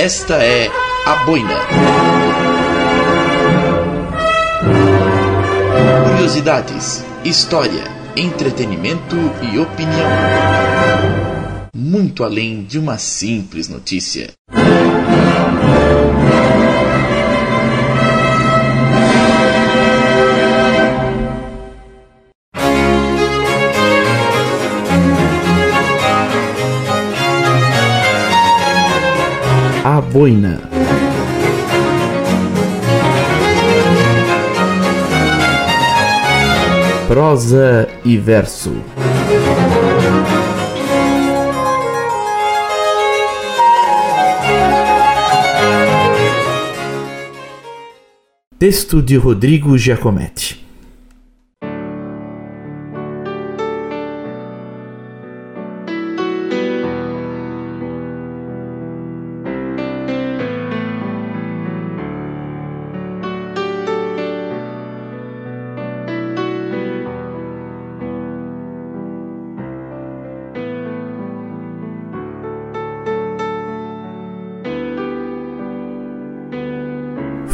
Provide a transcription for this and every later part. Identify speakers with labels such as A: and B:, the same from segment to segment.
A: Esta é a Boina. Curiosidades, história, entretenimento e opinião. Muito além de uma simples notícia. Boina. Prosa e verso. Texto de Rodrigo Giacometti.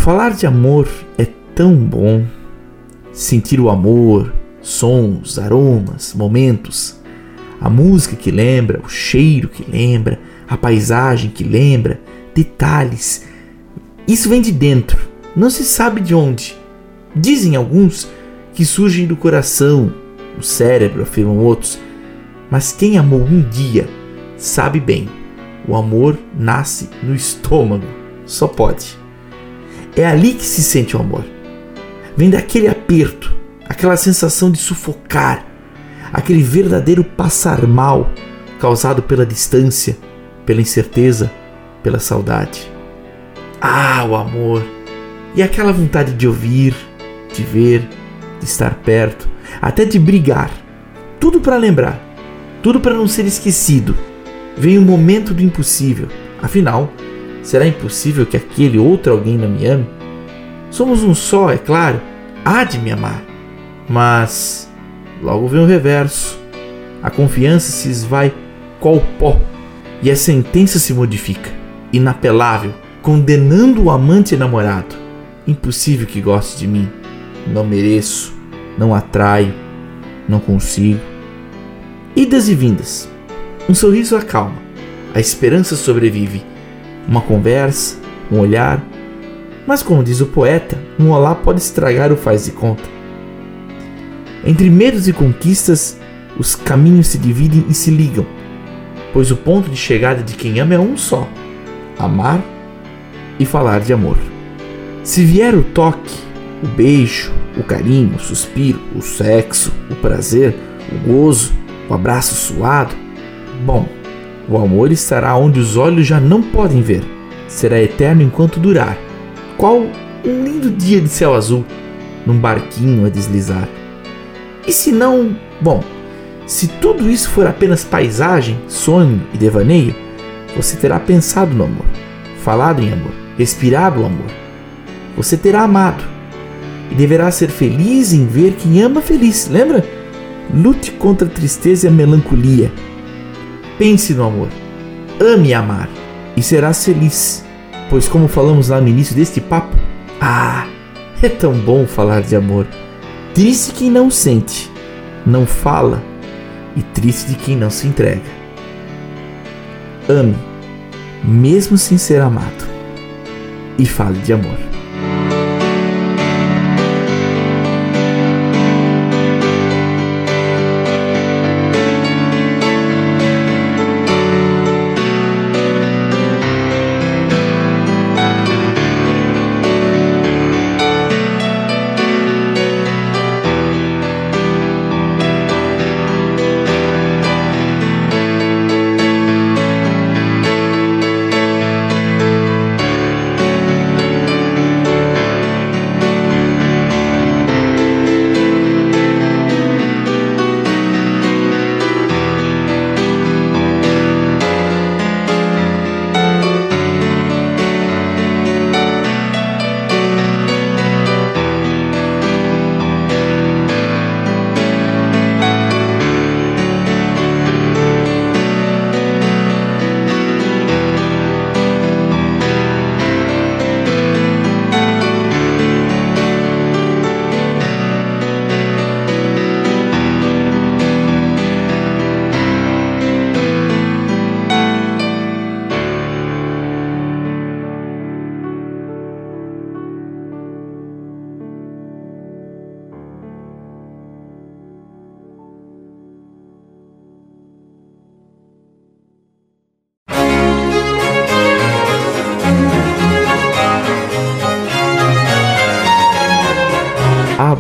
A: Falar de amor é tão bom. Sentir o amor, sons, aromas, momentos, a música que lembra, o cheiro que lembra, a paisagem que lembra, detalhes. Isso vem de dentro, não se sabe de onde. Dizem alguns que surgem do coração, do cérebro, afirmam outros. Mas quem amou um dia sabe bem, o amor nasce no estômago, só pode. É ali que se sente o amor. Vem daquele aperto, aquela sensação de sufocar, aquele verdadeiro passar mal causado pela distância, pela incerteza, pela saudade. Ah, o amor! E aquela vontade de ouvir, de ver, de estar perto, até de brigar. Tudo para lembrar, tudo para não ser esquecido. Vem o momento do impossível. Afinal, Será impossível que aquele outro alguém não me ame? Somos um só, é claro. Há de me amar. Mas logo vem o reverso. A confiança se esvai qual pó e a sentença se modifica, inapelável, condenando o amante namorado. Impossível que goste de mim. Não mereço, não atraio, não consigo. Idas e vindas. Um sorriso acalma, a esperança sobrevive uma conversa, um olhar. Mas, como diz o poeta, um olá pode estragar o faz de conta. Entre medos e conquistas, os caminhos se dividem e se ligam, pois o ponto de chegada de quem ama é um só: amar e falar de amor. Se vier o toque, o beijo, o carinho, o suspiro, o sexo, o prazer, o gozo, o abraço suado, bom, o amor estará onde os olhos já não podem ver. Será eterno enquanto durar. Qual um lindo dia de céu azul, num barquinho a deslizar. E se não, bom, se tudo isso for apenas paisagem, sonho e devaneio, você terá pensado no amor, falado em amor, respirado o amor. Você terá amado e deverá ser feliz em ver quem ama feliz. Lembra? Lute contra a tristeza e a melancolia Pense no amor. Ame amar e serás feliz. Pois, como falamos lá no início deste papo, ah, é tão bom falar de amor. Triste quem não sente, não fala, e triste de quem não se entrega. Ame, mesmo sem ser amado, e fale de amor.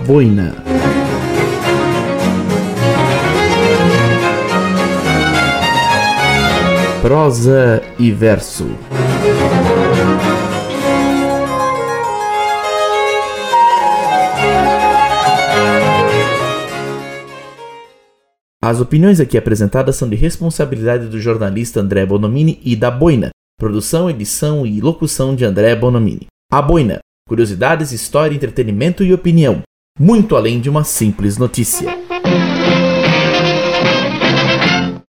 A: Boina. Prosa e verso. As opiniões aqui apresentadas são de responsabilidade do jornalista André Bonomini e da Boina. Produção, edição e locução de André Bonomini. A Boina. Curiosidades, história, entretenimento e opinião. Muito além de uma simples notícia.